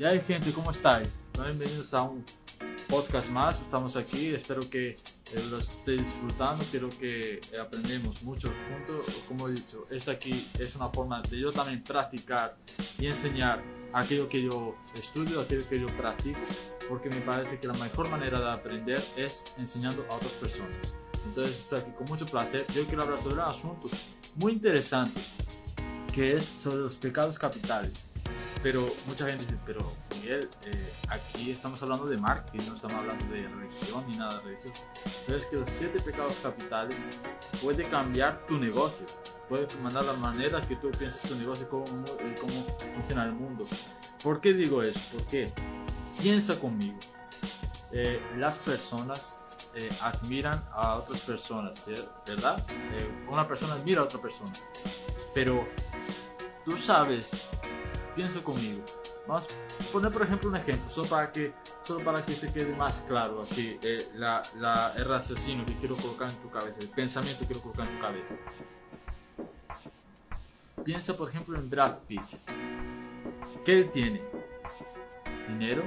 Y hay gente, ¿cómo estáis? Bienvenidos a un podcast más. Estamos aquí. Espero que eh, lo estéis disfrutando. Quiero que eh, mucho juntos. Como he dicho, esta aquí es una forma de yo también practicar y enseñar aquello que yo estudio, aquello que yo practico, porque me parece que la mejor manera de aprender es enseñando a otras personas. Entonces estoy aquí con mucho placer. Yo quiero hablar sobre un asunto muy interesante, que es sobre los pecados capitales. Pero mucha gente dice, pero Miguel, eh, aquí estamos hablando de marketing, no estamos hablando de religión ni nada religioso. Pero es que los siete pecados capitales puede cambiar tu negocio, puede mandar la manera que tú piensas tu negocio, cómo, eh, cómo funciona el mundo. ¿Por qué digo eso? Porque piensa conmigo. Eh, las personas admiran a otras personas, ¿verdad? una persona admira a otra persona. Pero tú sabes piensa conmigo. Vamos a poner por ejemplo un ejemplo, solo para que, solo para que se quede más claro así eh, la, la, el raciocinio que quiero colocar en tu cabeza, el pensamiento que quiero colocar en tu cabeza. Piensa por ejemplo en Brad Pitt. ¿Qué él tiene? Dinero,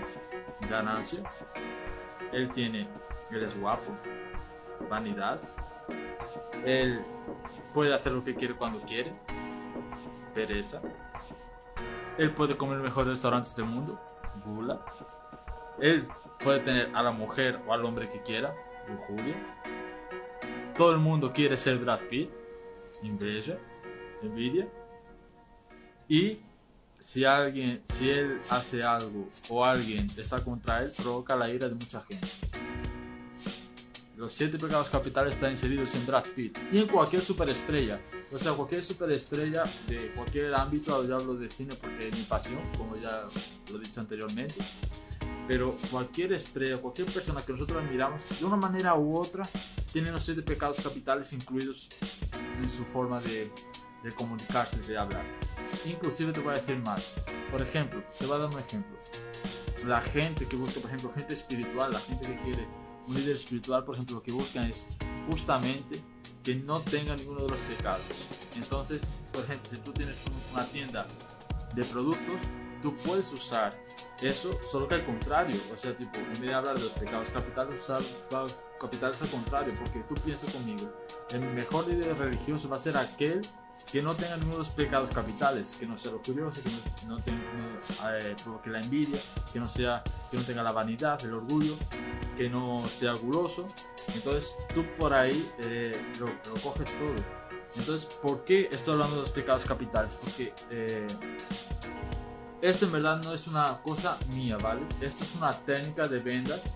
ganancia. Él tiene, él es guapo, vanidad. Él puede hacer lo que quiere cuando quiere. Pereza él puede comer mejores restaurantes del mundo, gula. Él puede tener a la mujer o al hombre que quiera, lujuria. Todo el mundo quiere ser Brad Pitt, inveja, envidia. Y si alguien, si él hace algo o alguien está contra él, provoca la ira de mucha gente. Los siete pecados capitales están inseridos en Brad Pitt y en cualquier superestrella. O sea, cualquier superestrella de cualquier ámbito, yo hablo de cine porque es mi pasión, como ya lo he dicho anteriormente. Pero cualquier estrella, cualquier persona que nosotros admiramos, de una manera u otra, tiene los siete pecados capitales incluidos en su forma de, de comunicarse, de hablar. Inclusive te voy a decir más. Por ejemplo, te voy a dar un ejemplo. La gente que busca, por ejemplo, gente espiritual, la gente que quiere un líder espiritual, por ejemplo, lo que buscan es justamente que no tenga ninguno de los pecados. Entonces, por ejemplo, si tú tienes una tienda de productos, tú puedes usar eso, solo que al contrario, o sea, tipo, en vez de hablar de los pecados capitales, usar capitales al contrario, porque tú piensas conmigo, el mejor líder religioso va a ser aquel que no tenga ninguno de los pecados capitales, que no sea lo curioso, que no, tenga, eh, provoque la envidia, que no, sea, que no tenga la vanidad, el orgullo, que no sea guloso. Entonces tú por ahí eh, lo, coges todo. Entonces, ¿por qué estoy hablando de los pecados capitales? Porque eh, esto en verdad no es una cosa mía, ¿vale? Esto es una técnica de vendas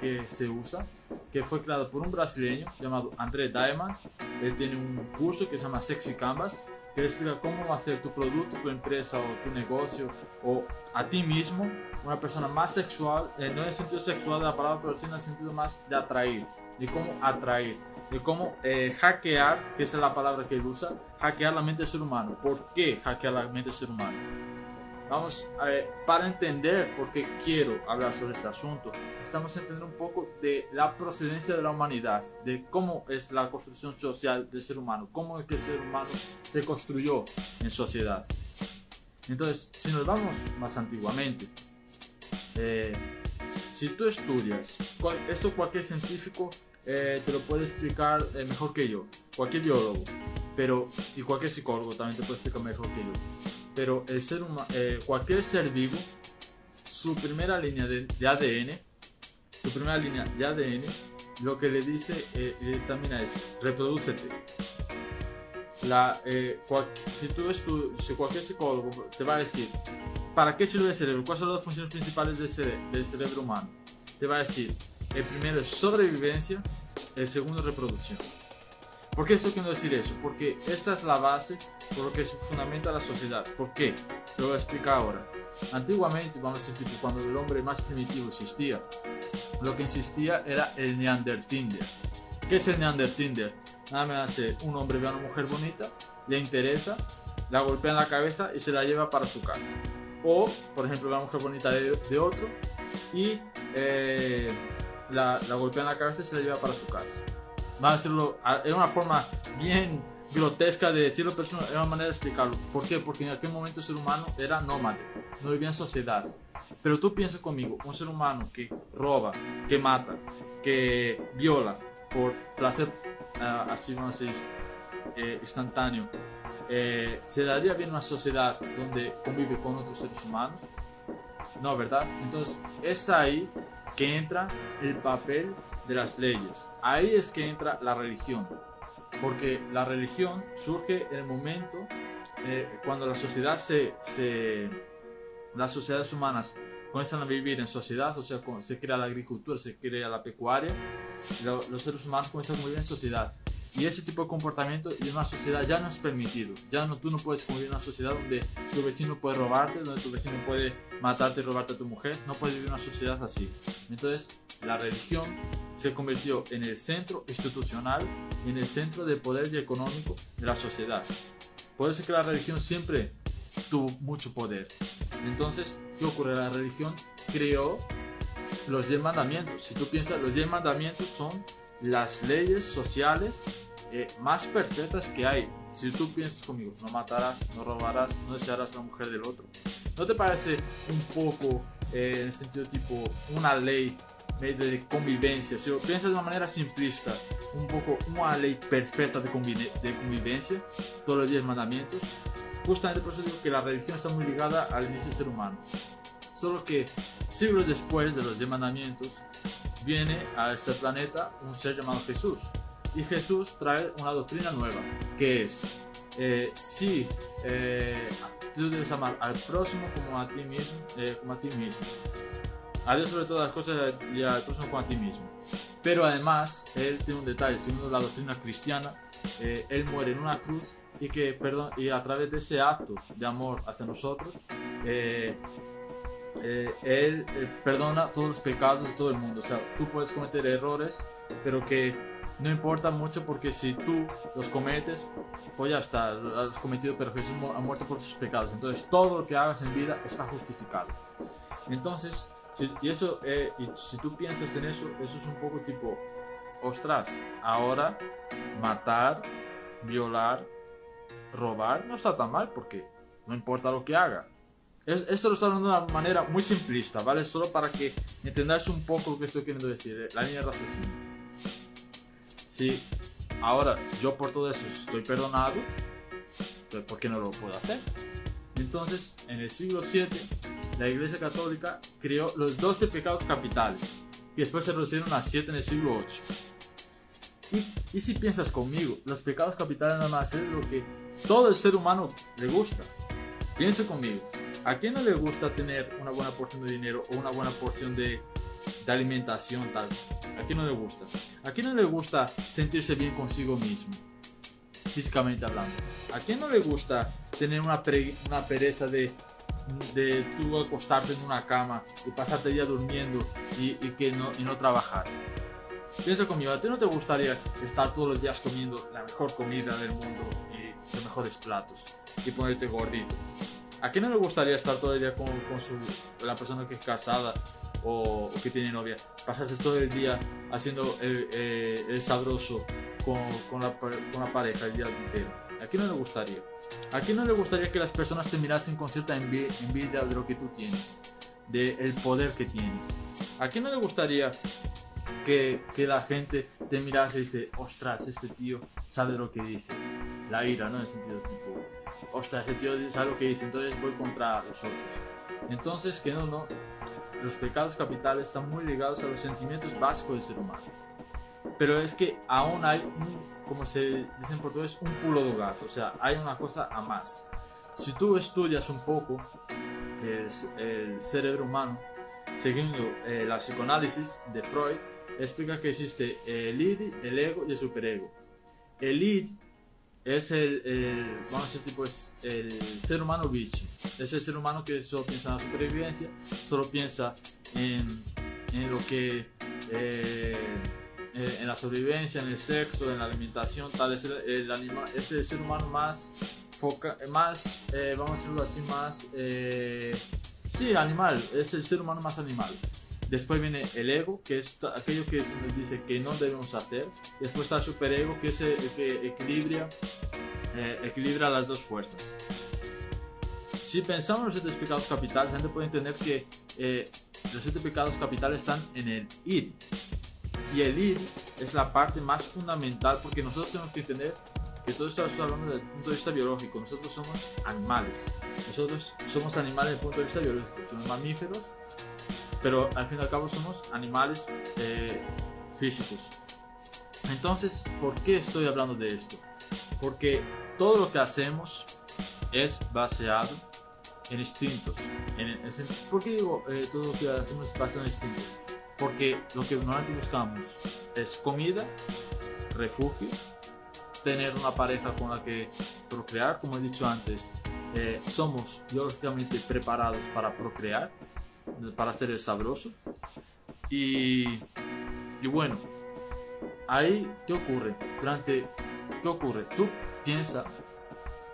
que se usa que fue creado por un brasileño llamado André Diamond. Él tiene un curso que se llama Sexy Canvas, que explica cómo hacer tu producto, tu empresa o tu negocio o a ti mismo una persona más sexual, eh, no en el sentido sexual de la palabra, pero sí en el sentido más de atraer, de cómo atraer, de cómo eh, hackear, que es la palabra que él usa, hackear la mente del ser humano. ¿Por qué hackear la mente del ser humano? Vamos, ver, para entender por qué quiero hablar sobre este asunto, estamos entendiendo un poco de la procedencia de la humanidad, de cómo es la construcción social del ser humano, cómo es que el ser humano se construyó en sociedad. Entonces, si nos vamos más antiguamente, eh, si tú estudias, esto cualquier científico eh, te lo puede explicar eh, mejor que yo, cualquier biólogo, pero y cualquier psicólogo también te puede explicar mejor que yo pero el ser humano, eh, cualquier ser vivo, su primera línea de, ADN, su primera línea de ADN, lo que le dice eh, también es reproducete. La, eh, si tú si cualquier psicólogo te va a decir, ¿para qué sirve el cerebro? ¿Cuáles son las funciones principales del, del cerebro humano? Te va a decir, el primero es sobrevivencia, el segundo reproducción. ¿Por qué estoy queriendo decir eso? Porque esta es la base por lo que se fundamenta la sociedad. ¿Por qué? Lo voy a explicar ahora. Antiguamente, vamos a decir, cuando el hombre más primitivo existía, lo que existía era el Neandertinder. ¿Qué es el Neandertinder? Nada más hace un hombre ve a una mujer bonita, le interesa, la golpea en la cabeza y se la lleva para su casa. O, por ejemplo, ve a una mujer bonita de, otro y eh, la, la golpea en la cabeza y se la lleva para su casa a decirlo, es una forma bien grotesca de decirlo, pero es una manera de explicarlo. ¿Por qué? Porque en aquel momento el ser humano era nómade, no vivía en sociedad. Pero tú piensas conmigo, un ser humano que roba, que mata, que viola por placer, uh, así vamos a decir, eh, instantáneo, eh, ¿se daría bien una sociedad donde convive con otros seres humanos? No, ¿verdad? Entonces es ahí que entra el papel de las leyes. Ahí es que entra la religión. Porque la religión surge en el momento eh, cuando la sociedad se, se, las sociedades humanas comienzan a vivir en sociedad, o sea, se crea la agricultura, se crea la pecuaria, los seres humanos comienzan a vivir en sociedad. Y ese tipo de comportamiento en una sociedad ya no es permitido. Ya no, tú no puedes convivir en una sociedad donde tu vecino puede robarte, donde tu vecino puede matarte y robarte a tu mujer. No puedes vivir una sociedad así. Entonces, la religión se convirtió en el centro institucional y en el centro de poder y económico de la sociedad. Por eso es que la religión siempre tuvo mucho poder. Entonces, ¿qué ocurre? La religión creó los 10 mandamientos. Si tú piensas, los 10 mandamientos son las leyes sociales eh, más perfectas que hay. Si tú piensas conmigo, no matarás, no robarás, no desearás a la mujer del otro. ¿No te parece un poco, eh, en el sentido tipo, una ley de convivencia? Si lo piensas de una manera simplista, un poco una ley perfecta de, de convivencia, todos los 10 mandamientos. Justamente por eso digo que la religión está muy ligada al inicio del ser humano. Solo que siglos después de los 10 mandamientos, viene a este planeta un ser llamado Jesús. Y Jesús trae una doctrina nueva, que es, eh, si eh, tú debes amar al próximo como a ti mismo, eh, como a ti mismo. A Dios sobre todas las cosas y al próximo como a ti mismo. Pero además, él tiene un detalle, según la doctrina cristiana, él muere en una cruz y que, perdón, y a través de ese acto de amor hacia nosotros, eh, él eh, perdona todos los pecados de todo el mundo. O sea, tú puedes cometer errores, pero que no importa mucho porque si tú los cometes, pues ya está, has cometido, pero Jesús ha muerto por tus pecados. Entonces, todo lo que hagas en vida está justificado. Entonces, si, y eso, eh, si tú piensas en eso, eso es un poco tipo, ostras, ahora matar, violar, robar no está tan mal porque no importa lo que haga esto lo estoy hablando de una manera muy simplista, ¿vale? Solo para que entendáis un poco lo que estoy queriendo decir, eh, la línea de raciocinio. Si ahora yo por todo eso estoy perdonado, pues ¿por qué no lo puedo hacer? Entonces, en el siglo VII, la Iglesia Católica creó los 12 pecados capitales, y después se reducieron a 7 en el siglo VIII. Y, y si piensas conmigo, los pecados capitales van a ser lo que todo el ser humano le gusta. Piensa conmigo, ¿A quién no le gusta tener una buena porción de dinero o una buena porción de, de alimentación tal? ¿A quién no le gusta? ¿A quién no le gusta sentirse bien consigo mismo? Físicamente hablando. ¿A quién no le gusta tener una, una pereza de, de tú acostarte en una cama y pasarte el día durmiendo y, y que no, y no trabajar? Piensa conmigo, ¿a ti no te gustaría estar todos los días comiendo la mejor comida del mundo y los mejores platos y ponerte gordito? ¿A quién no le gustaría estar todo el día con, con su, la persona que es casada o, que tiene novia? Pasarse todo el día haciendo el, eh, el sabroso con, con, la, con, la, pareja el día entero. ¿A quién no le gustaría? ¿A quién no le gustaría que las personas te mirasen con cierta envidia de lo que tú tienes? Del el poder que tienes. ¿A quién no le gustaría que, que, la gente te mirase y dice, ostras, este tío sabe lo que dice? La ira, ¿no? En el sentido tipo, ostras, ese tío dice algo que dice, entonces voy contra los otros. Entonces, que no, no, los pecados capitales están muy ligados a los sentimientos básicos del ser humano. Pero es que aún hay, como se dice en portugués, un pulo de gato, o sea, hay una cosa a más. Si tú estudias un poco el, cerebro humano, siguiendo eh, la psicoanálisis de Freud, explica que existe el id, el ego y el superego. El id es el, vamos a decir, tipo, es el ser humano bicho. Es el ser humano que solo piensa en la supervivencia, solo piensa en, en lo que, eh, eh, en la sobrevivencia, en el sexo, en la alimentación, tal. Es el, animal, es el ser humano más, foca, más eh, vamos a decirlo así, más, sí, animal. Es el ser humano más animal. Después viene el ego, que es aquello que se nos dice que no debemos hacer. Después está el superego, que es el que equilibra, eh, equilibra las dos fuerzas. si pensamos en los siete pecados capitales, la gente puede entender que eh, los siete pecados capitales están en el id. Y el id es la parte más fundamental porque nosotros tenemos que entender que todo esto está hablando desde el punto de vista biológico. Nosotros somos animales. Nosotros somos animales desde el punto de vista biológico. Somos mamíferos, pero al fin y al cabo somos animales eh, físicos. Entonces, ¿por qué estoy hablando de esto? Porque todo lo que hacemos es baseado en instintos. En, ¿Por qué digo eh, todo lo que hacemos es basado en instintos? Porque lo que normalmente buscamos es comida, refugio, tener una pareja con la que procrear, como he dicho antes, eh, somos biológicamente preparados para procrear, para hacer el sabroso. Y, y bueno, ahí, ¿qué ocurre? Durante, ¿qué ocurre? Tú piensas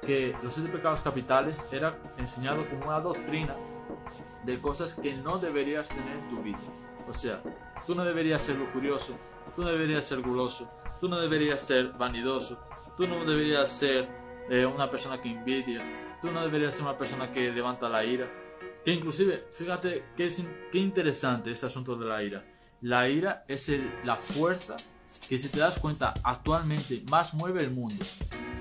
que los siete pecados capitales era enseñado como una doctrina de cosas que no deberías tener en tu vida. O sea, tú no deberías ser lujurioso, tú no deberías ser guloso, tú no deberías ser vanidoso, tú no deberías ser eh, una persona que envidia, tú no deberías ser una persona que levanta la ira. Que inclusive, fíjate qué, qué interesante este asunto de la ira. La ira es la fuerza que si te das cuenta actualmente más mueve el mundo.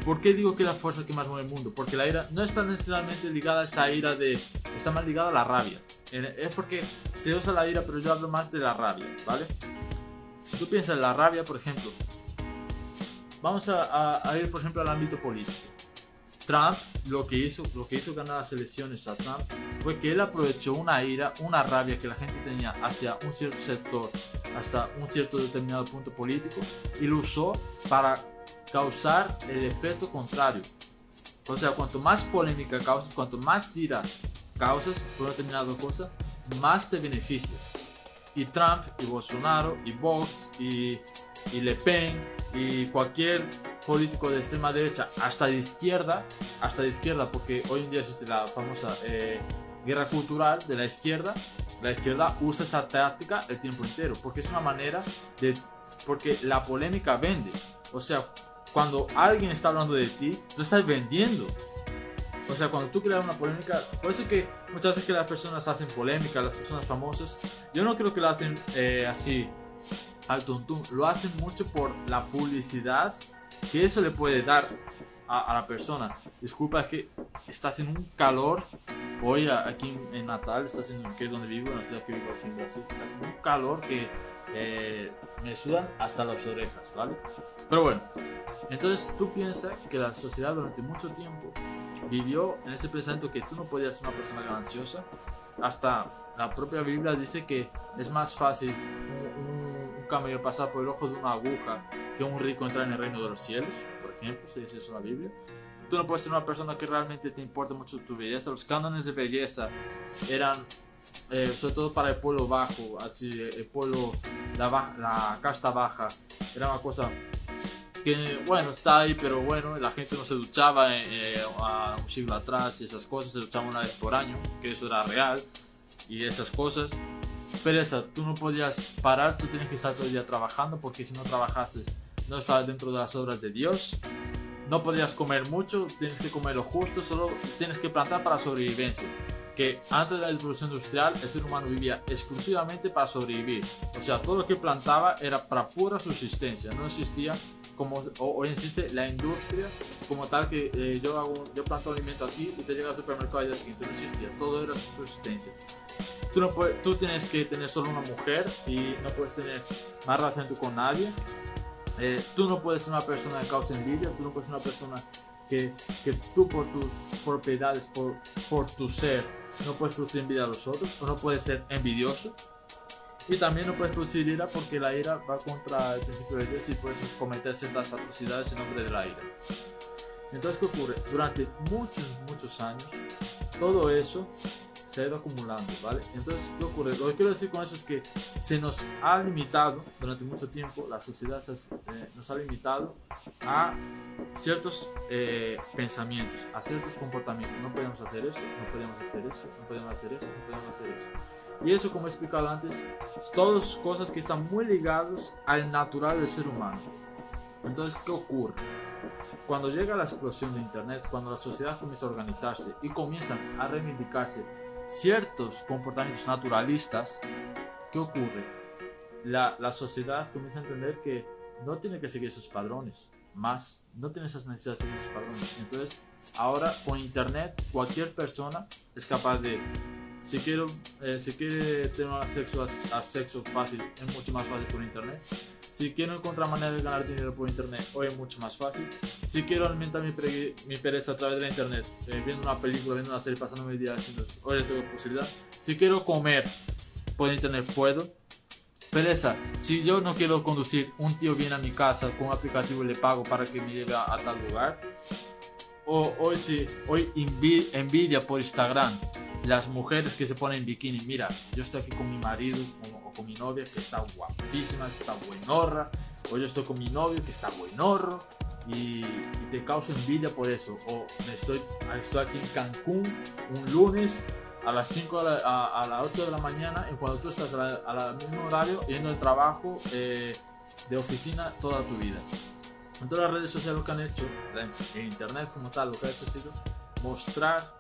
¿Por qué digo que es la fuerza que más mueve el mundo? Porque la ira no está necesariamente ligada a esa ira de... Está más ligada a la rabia. Es porque se usa la ira, pero yo hablo más de la rabia, ¿vale? Si tú piensas en la rabia, por ejemplo, vamos a, ir, por ejemplo, al ámbito político. Trump lo que hizo, lo que hizo ganar las elecciones a Trump fue que él aprovechó una ira, una rabia que la gente tenía hacia un cierto sector, hasta un cierto determinado punto político, y lo usó para causar el efecto contrario. O sea, cuanto más polémica causas, cuanto más ira causas por una determinada cosa, más te beneficias. Y Trump, y Bolsonaro, y Vox, y, y Le Pen, y cualquier político de extrema derecha, hasta de izquierda, hasta de izquierda, porque hoy en día existe la famosa eh, guerra cultural de la izquierda, la izquierda usa esa táctica el tiempo entero, porque es una manera de... porque la polémica vende. O sea, cuando alguien está hablando de ti, tú estás vendiendo. O sea, cuando tú creas una polémica, por eso que muchas veces que las personas hacen polémica, las personas famosas, yo no creo que lo hacen eh, así al tuntún, lo hacen mucho por la publicidad que eso le puede dar a, la persona. Disculpa, es que está haciendo un calor. Hoy aquí en Natal, está haciendo que donde vivo, en la ciudad que vivo aquí en Brasil, está un calor que eh, me sudan hasta las orejas, ¿vale? Pero bueno, entonces tú piensas que la sociedad durante mucho tiempo vivió en ese pensamiento que tú no podías ser una persona gananciosa. Hasta la propia Biblia dice que es más fácil un, camello pasar por el ojo de una aguja que un rico entrar en el reino de los cielos. Por ejemplo, se dice eso en la Biblia. Tú no puedes ser una persona que realmente te importe mucho tu belleza. Los cánones de belleza eran eh, sobre todo para el pueblo bajo, así el pueblo, la, la casta baja, era una cosa que bueno, está ahí, pero bueno, la gente no se duchaba eh, a un siglo atrás y esas cosas, se duchaba una vez por año, que eso era real, y esas cosas. Pero esa, tú no podías parar, tú tienes que estar todo el día trabajando, porque si no trabajases, no estabas dentro de las obras de Dios. No podías comer mucho, tienes que comer lo justo, solo tienes que plantar para sobrevivencia que antes de la revolución industrial el ser humano vivía exclusivamente para sobrevivir. O sea, todo lo que plantaba era para pura subsistencia, no existía como hoy existe la industria como tal que eh, yo hago yo planto alimento aquí y te llega al supermercado al día siguiente no existía. Todo era subsistencia. Tú no puedes, tú tienes que tener solo una mujer y no puedes tener más relación con nadie. Eh, tú no puedes ser una persona que causa envidia tú no puedes ser una persona que, que tú por tus propiedades por, por tu ser no puedes producir envidia a los otros o no puedes ser envidioso y también no puedes producir ira porque la ira va contra el principio de Dios y puedes cometer ciertas atrocidades en nombre de la ira. Entonces, ¿qué ocurre? Durante muchos, muchos años, todo eso se ha ido acumulando, ¿vale? Entonces, ¿qué ocurre? Lo que quiero decir con eso es que se nos ha limitado, durante mucho tiempo, la sociedad eh, nos ha limitado a ciertos eh, pensamientos, a ciertos comportamientos. No podemos hacer esto, no podemos hacer esto, no podemos hacer esto, no podemos hacer esto. Y eso, como he explicado antes, es todas cosas que están muy ligadas al natural del ser humano. Entonces, ¿qué ocurre? cuando llega la explosión de Internet, cuando la sociedad comienza a organizarse y comienzan a reivindicarse ciertos comportamientos naturalistas, ¿qué ocurre? La, la sociedad comienza a entender que no tiene que seguir esos padrones, más no tiene esas necesidades de esos padrones. Entonces, ahora con Internet, cualquier persona es capaz de si quiero eh, si quiere tener acceso a, sexo fácil es mucho más fácil por internet. Si quiero encontrar manera de ganar dinero por internet hoy es mucho más fácil. Si quiero alimentar mi, mi pereza a través de la internet eh, viendo una película viendo una serie pasando mi día haciendo hoy tengo posibilidad. Si quiero comer por internet puedo. Pereza si yo no quiero conducir un tío viene a mi casa con un aplicativo y le pago para que me lleve a, tal lugar. O hoy sí hoy envidia por Instagram las mujeres que se ponen bikini, mira, yo estoy aquí con mi marido o, con mi novia que está guapísima, está buenorra, o yo estoy con mi novio que está buenorro y, te causa envidia por eso. O estoy, estoy aquí en Cancún un lunes a las 5 a, las 8 de la mañana y cuando tú estás al mismo horario yendo al trabajo eh, de oficina toda tu vida. En todas las redes sociales lo que han hecho, en internet como tal, lo que ha hecho ha sido mostrar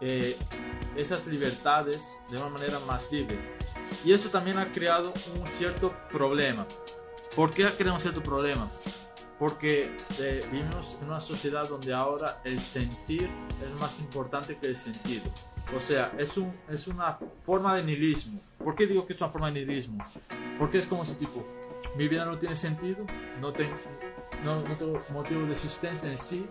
eh, esas libertades de una manera más libre. Y eso también ha creado un cierto problema. ¿Por qué ha creado un cierto problema? Porque eh, vivimos en una sociedad donde ahora el sentir es más importante que el sentido. O sea, es, un, es una forma de nihilismo. ¿Por qué digo que es una forma de nihilismo? Porque es como si tipo, mi vida no tiene sentido, no, tengo, no, no tengo motivo de existencia en sí,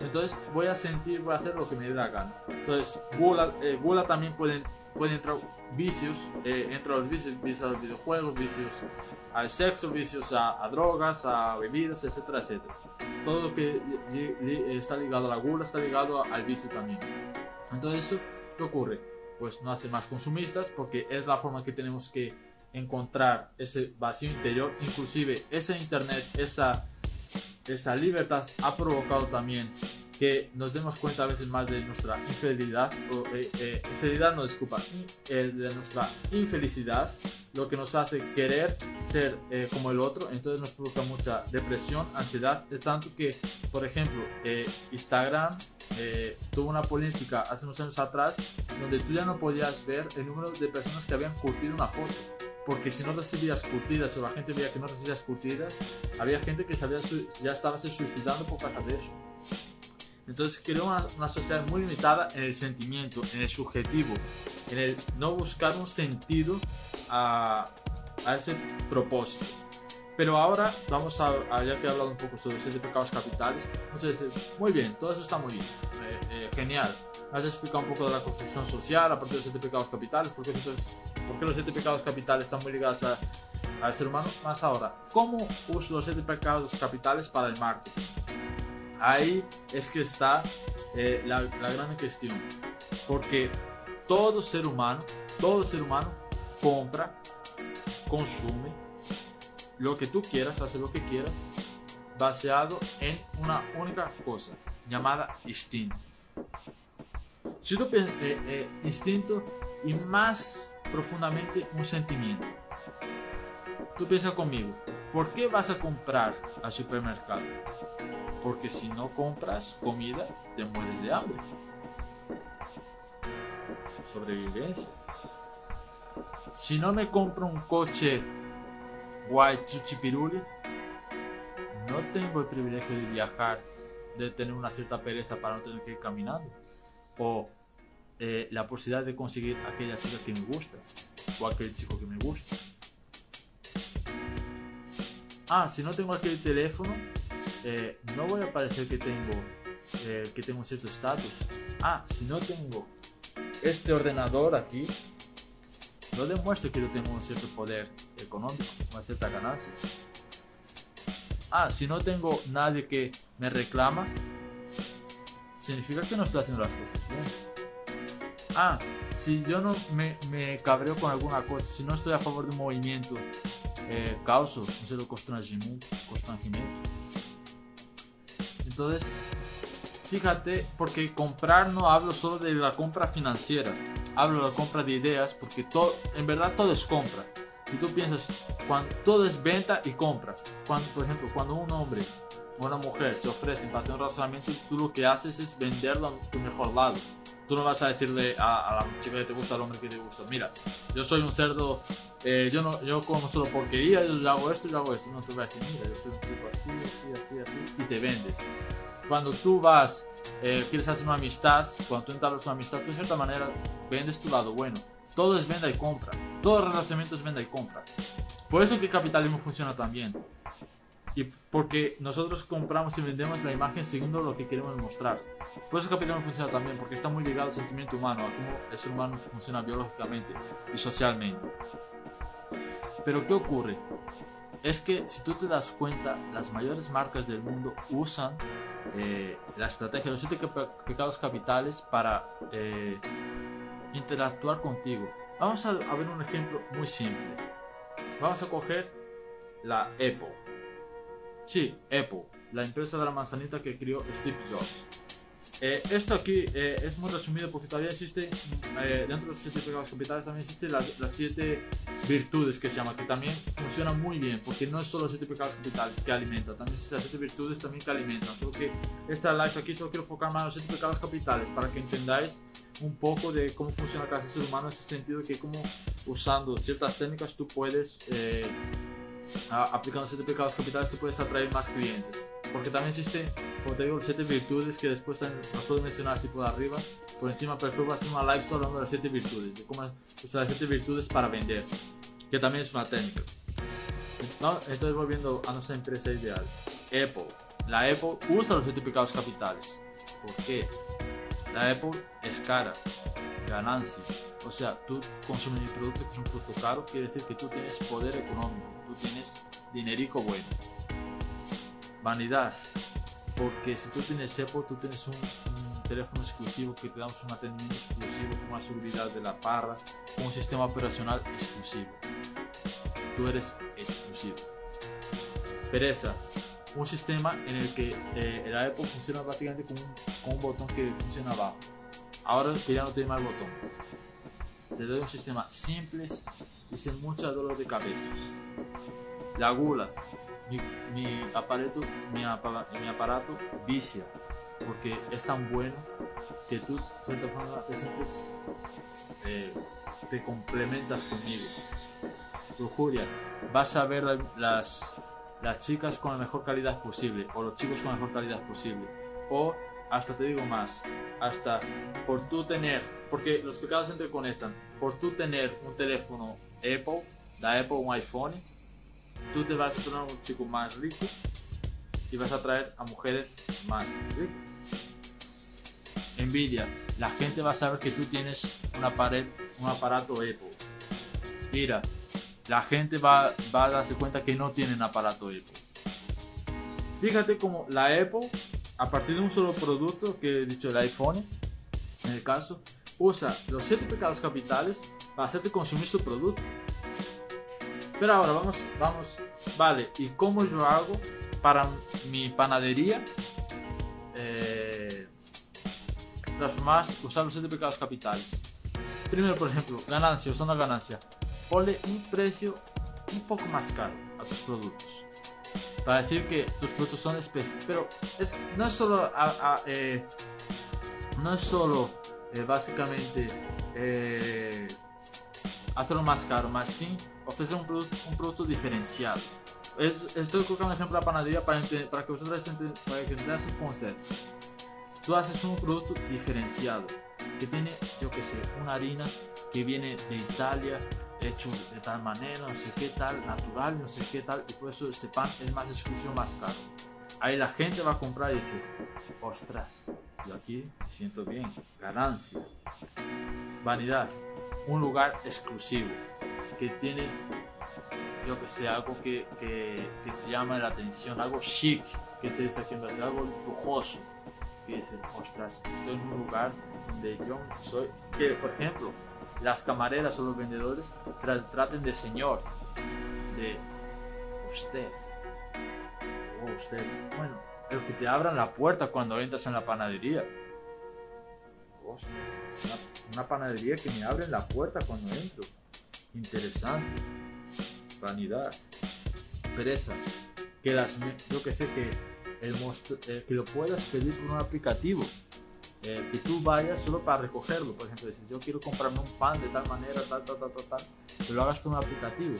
entonces voy a sentir, voy a hacer lo que me dé la gana. Entonces, gula, eh, gula también pueden, pueden entrar vicios, eh, los vicios, vicios a los videojuegos, vicios al sexo, vicios a, drogas, a bebidas, etcétera, etcétera. Todo lo que está ligado a la gula está ligado al vicio también. Entonces, eso, ¿qué ocurre? Pues no hace más consumistas porque es la forma que tenemos que encontrar ese vacío interior, inclusive ese internet, esa esa libertad ha provocado también que nos demos cuenta a veces más de nuestra infidelidad, o, eh, eh, infidelidad no disculpa, eh, de nuestra infelicidad, lo que nos hace querer ser como el otro, entonces nos provoca mucha depresión, ansiedad, de tanto que, por ejemplo, Instagram tuvo una política hace unos años atrás donde tú ya no podías ver el número de personas que habían curtido una foto porque si no recibías curtidas o la gente veía que no recibías curtidas, había gente que ya estaba se suicidando por causa de eso. Entonces creó una, sociedad muy limitada en el sentimiento, en el subjetivo, en el no buscar un sentido a, a ese propósito. Pero ahora vamos a, ya que he hablado un poco sobre los siete pecados capitales, entonces, muy bien, todo eso está muy bien, eh, eh, genial. Has explicado un poco de la construcción social a partir de los siete pecados capitales, porque entonces porque los siete pecados capitales están muy ligados al ser humano. Más ahora, ¿cómo uso los siete pecados capitales para el marketing? Ahí es que está eh, la, la gran cuestión. Porque todo ser humano, todo ser humano compra, consume lo que tú quieras, hace lo que quieras, baseado en una única cosa llamada instinto. Si tú piensas, eh, eh, instinto y más profundamente un sentimiento. Tú piensa conmigo, ¿por qué vas a comprar al supermercado? Porque si no compras comida, te mueres de hambre. Sobrevivencia. Si no me compro un coche guay chichipiruli, no tengo el privilegio de viajar, de tener una cierta pereza para no tener que ir caminando. O eh, la posibilidad de conseguir aquella chica que me gusta o aquel chico que me gusta. Ah, si no tengo aquel teléfono, eh, no voy a parecer que tengo, eh, que tengo cierto estatus. Ah, si no tengo este ordenador aquí, no demuestro que yo tengo un cierto poder económico, una cierta ganancia. Ah, si no tengo nadie que me reclama, significa que no estoy haciendo las cosas bien ah, si yo no me, me cabreo con alguna cosa, si no estoy a favor de un movimiento, eh, causo un cierto constrangimiento, constrangimiento. Entonces, fíjate, porque comprar no hablo solo de la compra financiera, hablo de la compra de ideas, porque todo, en verdad todo es compra. Si tú piensas, cuando, todo es venta y compra. Cuando, por ejemplo, cuando un hombre o una mujer se ofrece para tener un razonamiento, tú lo que haces es venderlo a tu mejor lado. Tú no vas a decirle a, a, la chica que te gusta, al hombre que te gusta, mira, yo soy un cerdo, eh, yo, no, yo como solo porquería, yo hago esto, yo hago esto. No, te voy a decir, mira, yo soy un chico así, así, así, así, y te vendes. Cuando tú vas, eh, quieres hacer una amistad, cuando tú entablas una amistad, tú de cierta manera vendes tu lado bueno. Todo es venda y compra. Todo relacionamiento es venda y compra. Por eso que el capitalismo funciona tan bien. Y porque nosotros compramos y vendemos la imagen siguiendo lo que queremos mostrar. Por eso el capitalismo funciona tan bien, porque está muy ligado al sentimiento humano, a cómo el ser humano funciona biológicamente y socialmente. Pero ¿qué ocurre? Es que si tú te das cuenta, las mayores marcas del mundo usan eh, la estrategia de los siete pecados capitales para eh, interactuar contigo. Vamos a, a ver un ejemplo muy simple. Vamos a coger la Apple. Sí, Apple, la empresa de la manzanita que crió Steve Jobs. Eh, esto aquí eh, es muy resumido porque todavía existe, eh, dentro de los siete pecados capitales también existen las, las, siete virtudes que se llama, que también funcionan muy bien, porque no es solo los siete pecados capitales que alimentan, también existen las siete virtudes también que alimentan. Solo que esta live aquí solo quiero enfocar más en los siete pecados capitales para que entendáis un poco de cómo funciona cada ser humano en ese sentido que como usando ciertas técnicas tú puedes aplicando siete pecados capitales tú puedes atraer más clientes. Porque también existe, como te digo, siete virtudes que después las puedo mencionar así por arriba, por encima, pero después voy a hacer una live solo hablando de las siete virtudes, de cómo usar las siete virtudes para vender, que también es una técnica. Entonces volviendo a nuestra empresa ideal, Apple. La Apple usa los siete pecados capitales. ¿Por qué? La Apple es cara, ganancia. O sea, tú consumes mi producto que es un producto caro, quiere decir que tú tienes poder económico tú tienes dinerico bueno. Vanidad, porque si tú tienes Apple, tú tienes un, teléfono exclusivo que te damos un atendimiento exclusivo una seguridad de la parra, un sistema operacional exclusivo. Tú eres exclusivo. Pereza, un sistema en el que eh, el Apple funciona básicamente con un, con un, botón que funciona abajo. Ahora tiene más botón. Te doy un sistema simple y sin mucho dolor de cabeza la gula. Mi, mi, aparato, mi, mi aparato vicia porque es tan bueno que tú, de cierta forma, te sientes, eh, te complementas conmigo. Lujuria, vas a ver las, las chicas con la mejor calidad posible o los chicos con la mejor calidad posible. O hasta te digo más, hasta por tú tener, porque los pecados se interconectan, por tú tener un teléfono Apple, da Apple un iPhone, tú te vas a tornar un chico más rico y vas a atraer a mujeres más ricas. Envidia, la gente va a saber que tú tienes una pared, un aparato Apple. Mira, la gente va, va a darse cuenta que no tienen aparato Apple. Fíjate como la Apple, a partir de un solo producto, que he dicho el iPhone, en el caso, usa los siete pecados capitales para hacerte consumir su producto. Pero ahora vamos, vamos, vale, ¿y cómo yo hago para mi panadería eh, transformar, usar los siete pecados capitales? Primero, por ejemplo, ganancia, usando ganancia. Ponle un precio un poco más caro a tus productos. Para decir que tus productos son especiales. Pero es, no es solo, eh, no es solo eh, básicamente eh, hacerlo más caro, más sí ofrecer un producto, un producto diferenciado. estoy colocando un ejemplo de la panadería para, para que vosotros entendáis el concepto. Tú haces un producto diferenciado que tiene, yo que sé, una harina que viene de Italia, hecho de tal manera, no sé qué tal, natural, no sé qué tal, y por eso este pan es más exclusivo, más caro. Ahí la gente va a comprar y decir, ostras, yo aquí me siento bien, ganancia, vanidad, un lugar exclusivo que tiene, yo que sé, algo que, que, que, te llama la atención, algo chic, que se dice aquí en Brasil, algo lujoso. Que dice, ostras, estoy en un lugar donde yo soy, que por ejemplo, las camareras o los vendedores traten de señor, de usted, o oh, usted, bueno, el que te abran la puerta cuando entras en la panadería. Ostras, una, una panadería que me abren la puerta cuando entro. Interesante, vanidad, pereza, que las, yo que sé que el eh, que lo puedas pedir por un aplicativo. Eh, que tú vayas solo para recogerlo. Por ejemplo, si yo quiero comprarme un pan de tal manera, tal, tal, tal, tal, tal, que lo hagas por un aplicativo.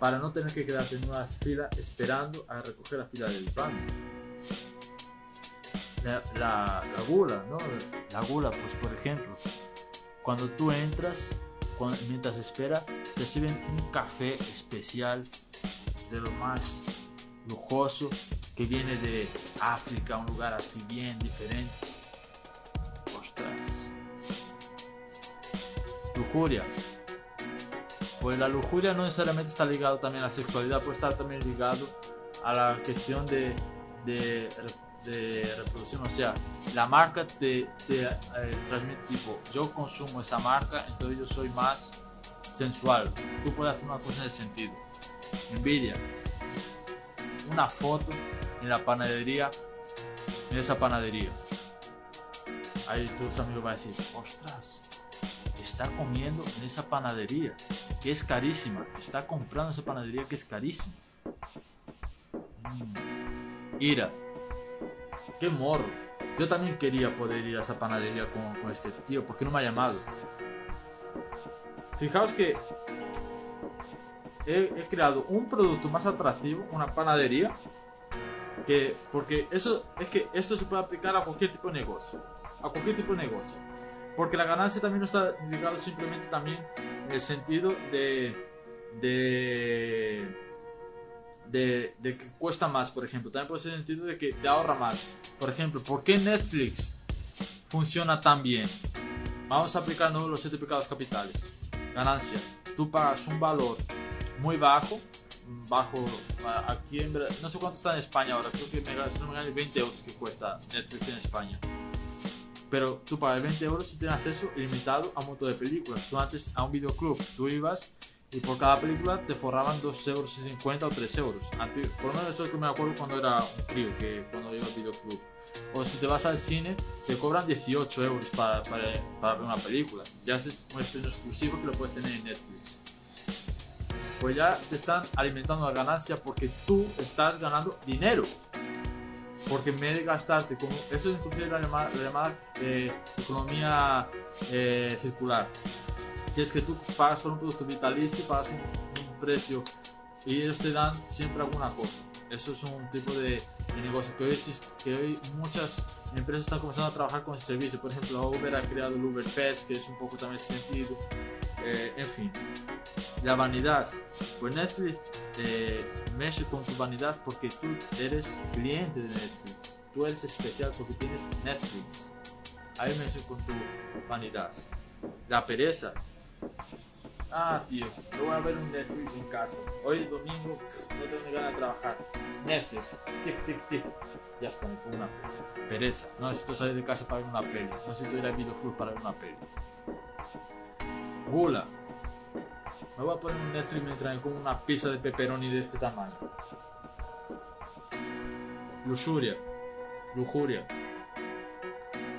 Para no tener que quedarte en una fila esperando a recoger la fila del pan. La, la, gula, ¿no? La gula, pues por ejemplo, cuando tú entras, mientras espera, reciben un café especial de lo más lujoso que viene de África, un lugar así bien diferente. Lujuria. Pues la lujuria no necesariamente está ligado también a la sexualidad, puede estar también ligado a la cuestión de, de, reproducción. O sea, la marca te, eh, transmite tipo, yo consumo esa marca, entonces yo soy más sensual. Tú puedes hacer una cosa ese sentido. Envidia. Una foto en la panadería, en esa panadería. Ahí tus amigos van a decir, ostras, está comiendo en esa panadería, que es carísima. Está comprando esa panadería que es carísima. Mm. Ira. Qué morro. Yo también quería poder ir a esa panadería con, con este tío, porque no me ha llamado. Fijaos que he, creado un producto más atractivo, una panadería, que, porque eso es que esto se puede aplicar a cualquier tipo de negocio, a cualquier tipo de negocio. Porque la ganancia también no está ligada simplemente también en el sentido de, de, de, que cuesta más, por ejemplo. También puede ser el sentido de que te ahorra más. Por ejemplo, ¿por qué Netflix funciona tan bien? Vamos a aplicar los siete pecados capitales. Ganancia. Tú pagas un valor muy bajo. Bajo aquí en no sé cuánto está en España ahora, creo que me, me 20 euros que cuesta Netflix en España. Pero tú pagas 20 euros y tienes acceso ilimitado a un montón de películas. Tú antes a un videoclub, tú ibas y por cada película te forraban 2 euros y 50 o 3 euros. Antes, por lo menos eso es lo que me acuerdo cuando era un crío, que cuando iba al videoclub. O si te vas al cine, te cobran 18 euros para, para, para ver una película. Ya es un estreno exclusivo que lo puedes tener en Netflix pues ya te están alimentando la ganancia porque tú estás ganando dinero. Porque en vez de gastarte, como, eso es inclusive la llamada, la llamada eh, economía eh, circular, que es que tú pagas por un producto vitalicio, pagas un, precio y ellos te dan siempre alguna cosa. Eso es un tipo de, negocio que hoy, existe, que hoy muchas empresas están comenzando a trabajar con ese servicio. Por ejemplo, Uber ha creado el Uber Pets, que es un poco también ese sentido. Eh, en fin, la vanidad. Pues Netflix eh, con tu vanidad porque tú eres cliente de Netflix. Tú eres especial porque tienes Netflix. Ahí mexe con tu vanidad. La pereza. Ah, tío, no voy a ver un Netflix en casa. Hoy domingo no tengo ganas de trabajar. Netflix, tic, tic, tic. Ya está, me pongo una pereza. No necesito salir de casa para ver una peli. No necesito ir al videoclub para ver una peli. Gula. Me voy a poner un Netflix mientras como una pizza de pepperoni de este tamaño. Lujuria. Lujuria.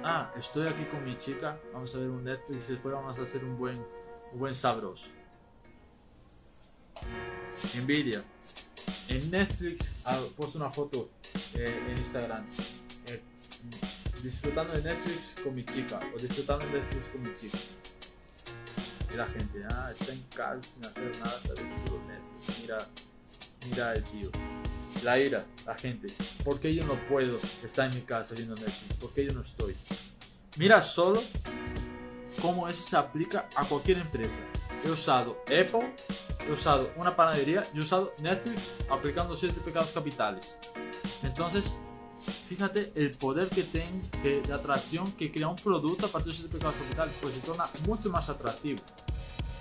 Ah, estoy aquí con mi chica. Vamos a ver un Netflix y después vamos a hacer un buen, un buen sabroso. Envidia. En Netflix ah, puesto una foto eh, en Instagram. Eh, disfrutando de Netflix con mi chica. O disfrutando de Netflix con mi chica. Y la gente, ah, está en casa sin hacer nada, está viendo solo Netflix. Mira, mira el tío. La ira, la gente. ¿Por qué yo no puedo estar en mi casa viendo Netflix? ¿Por qué yo no estoy? Mira solo cómo eso se aplica a cualquier empresa. He usado Apple, he usado una panadería he usado Netflix aplicando siete pecados capitales. Entonces, fíjate el poder que tiene que, de atracción que crea un producto a partir de los pecados capitales, pues se torna mucho más atractivo.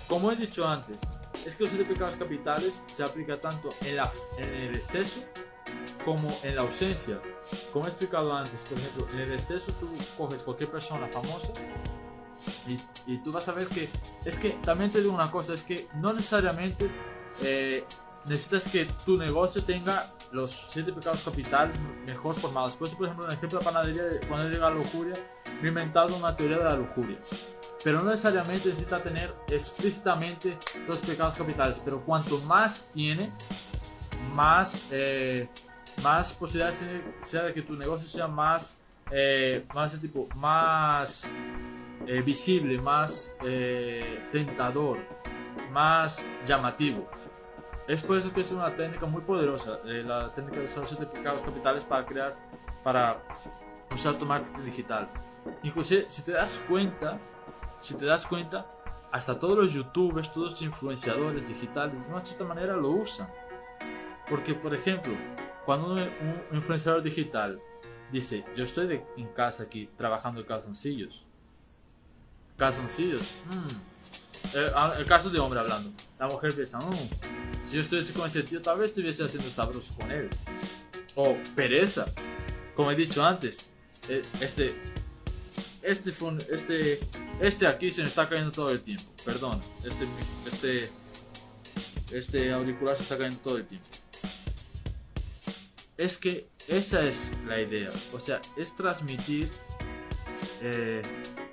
Como he dicho antes, es que los siete pecados capitales se aplica tanto en, la, en el exceso como en la ausencia. Como he explicado antes, por ejemplo, en el exceso tú coges cualquier persona famosa y, y tú vas a ver que es que también te digo una cosa, es que no necesariamente eh, necesitas que tu negocio tenga los siete pecados capitales mejor formados. Por por ejemplo, en el ejemplo de la panadería, cuando llega la lujuria, me he inventado una teoría de la lujuria. Pero no necesariamente necesita tener explícitamente los pecados capitales. Pero cuanto más tiene, más, eh, más posibilidades sea de que tu negocio sea más, eh, más tipo, más eh, visible, más eh, tentador, más llamativo. Es por eso que es una técnica muy poderosa, la técnica de usar los certificados capitales para crear, para usar tu marketing digital. Inclusive, si te das cuenta, si te das cuenta, hasta todos los youtubers, todos los influenciadores digitales, de una cierta manera lo usan. Porque, por ejemplo, cuando un, influenciador digital dice, yo estoy en casa aquí trabajando calzoncillos, calzoncillos, mm, eh, ah, el, caso de hombre hablando, la mujer piensa, mm, si yo estuviese con ese tío, tal vez estuviese haciendo sabroso con él. O pereza, como he dicho antes, eh, este, este, este, este aquí se me está cayendo todo el tiempo, perdón, este, este, este auricular se está cayendo todo el tiempo es que esa es la idea. O sea, es transmitir eh,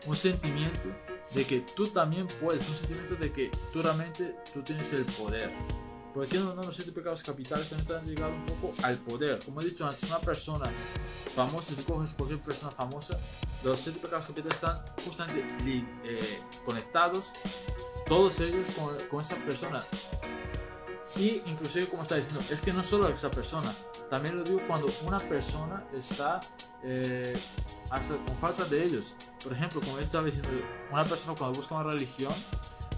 un sentimiento de que tú también puedes, un sentimiento de que tú realmente tú tienes el poder. Porque no, no, los siete pecados capitales también están ligados un poco al poder. Como he dicho antes, una persona famosa, si tú coges cualquier persona famosa, los siete pecados capitales están justamente eh, conectados, todos ellos con, con esa persona. Y inclusive como está diciendo, es que no solo esa persona, también lo digo cuando una persona está eh, hasta con falta de ellos. Por ejemplo, como estaba diciendo, una persona cuando busca una religión,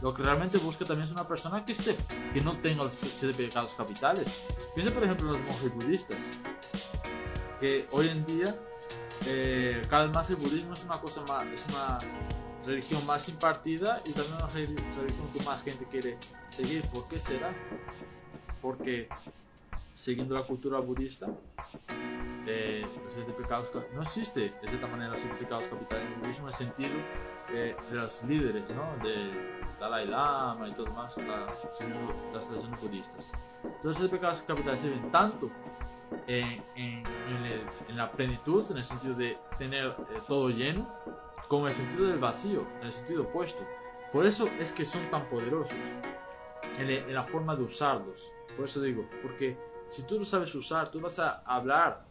lo que realmente busca también es una persona que esté, que no tenga los siete pecados capitales. Piensa por ejemplo en los monjes budistas, que hoy en día eh, cada vez más el budismo es una cosa más, es una religión más impartida y también una religión que más gente quiere seguir. ¿Por qué será? Porque siguiendo la cultura budista, eh, los pecados, no existe de cierta manera los siete pecados capitales en el budismo en el sentido eh, de los líderes, ¿no? de Dalai Lama y todo más, la, las tradiciones budistas. Entonces, los siete pecados capitales sirven tanto en, en, en, la plenitud, en el sentido de tener eh, todo lleno, como en el sentido del vacío, en el sentido opuesto. Por eso es que son tan poderosos en, la forma de usarlos. Por eso digo, porque si tú lo sabes usar, tú vas a hablar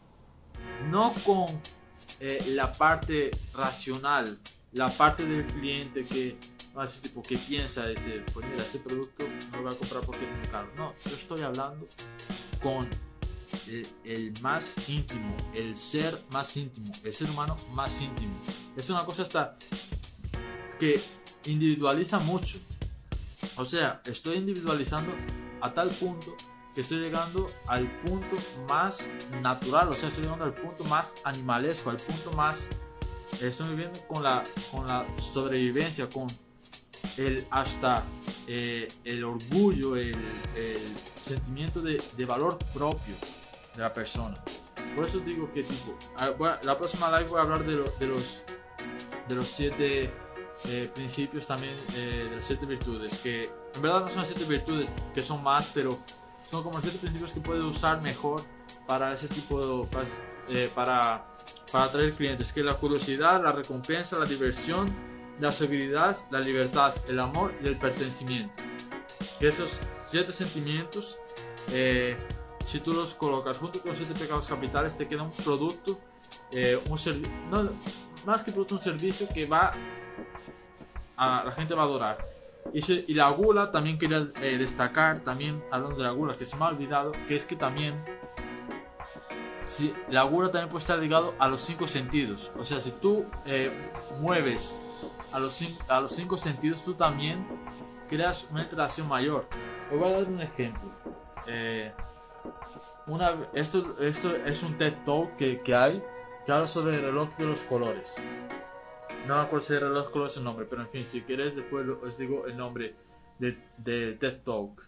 no con eh, la parte racional, la parte del cliente que así tipo que piensa ese, pues mira, ese producto no lo voy a comprar porque es muy caro. No, yo estoy hablando con el, más íntimo, el ser más íntimo, el ser humano más íntimo. Es una cosa hasta que individualiza mucho. O sea, estoy individualizando a tal punto que estoy llegando al punto más natural, o sea, estoy llegando al punto más animalesco, al punto más... Estoy viviendo con la, con la sobrevivencia, con el hasta eh, el orgullo, el, sentimiento de, valor propio de la persona. Por eso digo que tipo, ah, la próxima live voy a hablar de, de los de los siete eh, principios también eh, de las siete virtudes, que en verdad no son siete virtudes, que son más, pero son como siete principios que puedes usar mejor para ese tipo de, para, para, para atraer clientes, que es la curiosidad, la recompensa, la diversión, la seguridad, la libertad, el amor y el pertenecimiento. Que esos siete sentimientos, eh, si tú los colocas junto con los siete pecados capitales, te queda un producto, eh, un no, más que producto, un servicio que va a, la gente va a adorar. Y, y la gula también quería eh, destacar, también hablando de la gula, que se me ha olvidado, que es que también si, la gula también puede estar ligado a los cinco sentidos. O sea, si tú mueves a los, a los cinco sentidos, tú también creas una interacción mayor. Os voy a dar un ejemplo. Eh, una, esto, esto es un TED Talk que, que, hay que habla sobre el reloj de los colores. No me acuerdo si el reloj de colores es el nombre, pero en fin, si quieres después os digo el nombre del de TED Talk.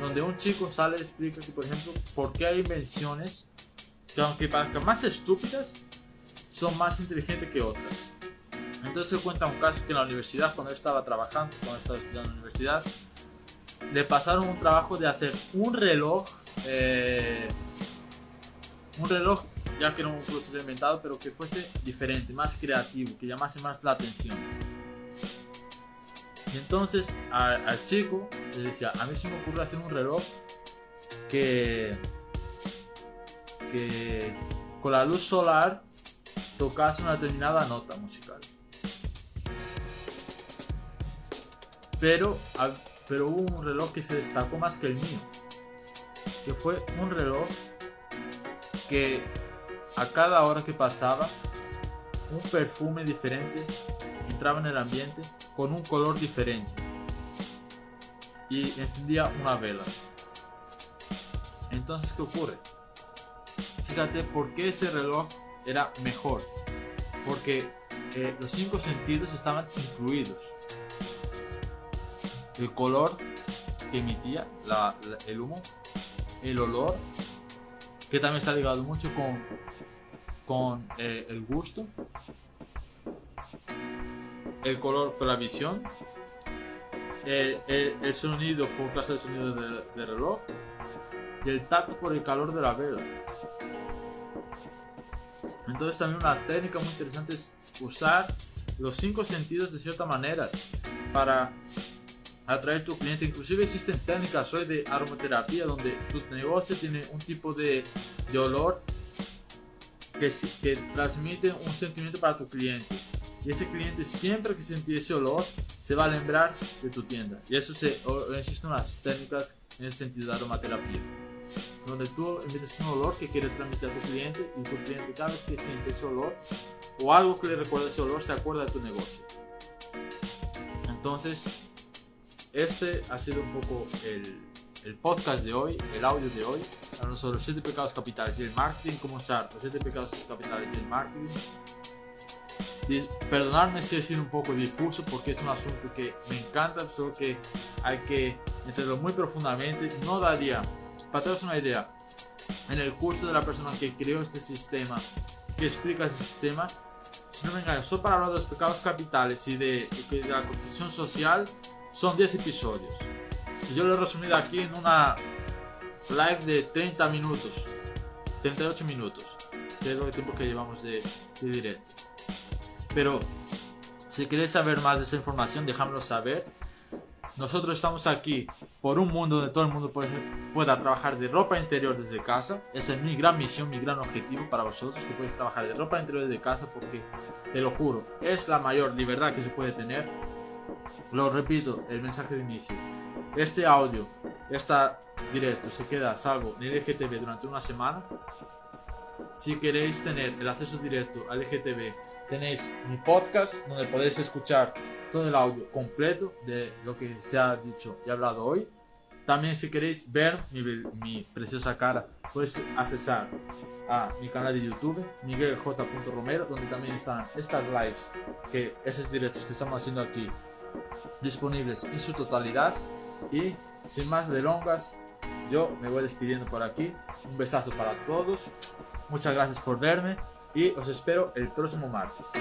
Donde un chico sale y explica que, por ejemplo, por qué hay invenciones que aunque parezcan más estúpidas, son más inteligentes que otras. Entonces cuenta un caso que en la universidad, cuando estaba trabajando, cuando estaba estudiando en la universidad, le pasaron un trabajo de hacer un reloj, eh, un reloj, ya que era un producto inventado, pero que fuese diferente, más creativo, que llamase más la atención. Y entonces al chico le decía, a mí se me ocurre hacer un reloj que, que con la luz solar tocas una determinada nota musical. Pero, pero hubo un reloj que se destacó más que el mío, que fue un reloj que a cada hora que pasaba, un perfume diferente entraba en el ambiente con un color diferente y encendía una vela. Entonces, ¿qué ocurre? Fíjate por qué ese reloj era mejor. Porque eh, los cinco sentidos estaban incluidos. El color que emitía el humo, el olor, que también está ligado mucho con, con eh, el gusto, el color por la visión, eh, el, sonido por clase de sonido del de reloj y el tacto por el calor de la vela. Entonces también una técnica muy interesante es usar los cinco sentidos de cierta manera para atraer tu cliente. Inclusive existen técnicas hoy de aromaterapia donde tu negocio tiene un tipo de, de olor que, que transmite un sentimiento para tu cliente. Y ese cliente siempre que siente ese olor se va a lembrar de tu tienda. Y eso se, existen unas técnicas en el sentido de aromaterapia donde tú emites un olor que quiere transmitir a tu cliente y tu cliente cada vez que siente ese olor o algo que le recuerda ese olor se acuerda de tu negocio. Entonces, este ha sido un poco el, el podcast de hoy, el audio de hoy, hablando sobre los 7 pecados capitales y el marketing, cómo usar los 7 pecados capitales y el marketing. Perdonadme si he sido un poco difuso porque es un asunto que me encanta, solo que hay que entenderlo muy profundamente. No daría para tener una idea, en el curso de la persona que creó este sistema, que explica este sistema, si no me engaño, solo para hablar de los pecados capitales y de, la construcción social, son 10 episodios. Y yo lo he resumido aquí en una live de 30 minutos, 38 minutos, que es el tiempo que llevamos de, de directo. Pero si queréis saber más de esa información, déjamelo saber. Nosotros estamos aquí por un mundo donde todo el mundo pueda trabajar de ropa interior desde casa. Esa es mi gran misión, mi gran objetivo para vosotros, que puedes trabajar de ropa interior desde casa porque, te lo juro, es la mayor libertad que se puede tener. Lo repito, el mensaje de inicio. Este audio, esta directo se queda salvo en el LGTB durante una semana. Si queréis tener el acceso directo al LGTB, tenéis mi podcast donde podéis escuchar todo el audio completo de lo que se ha dicho y hablado hoy. También si queréis ver mi, preciosa cara, puedes accesar a mi canal de YouTube, Miguel J. Romero, donde también están estas lives, que esos directos que estamos haciendo aquí, disponibles en su totalidad. Y sin más de longas, yo me voy despidiendo por aquí. Un besazo para todos. Muchas gracias por verme y os espero el próximo martes.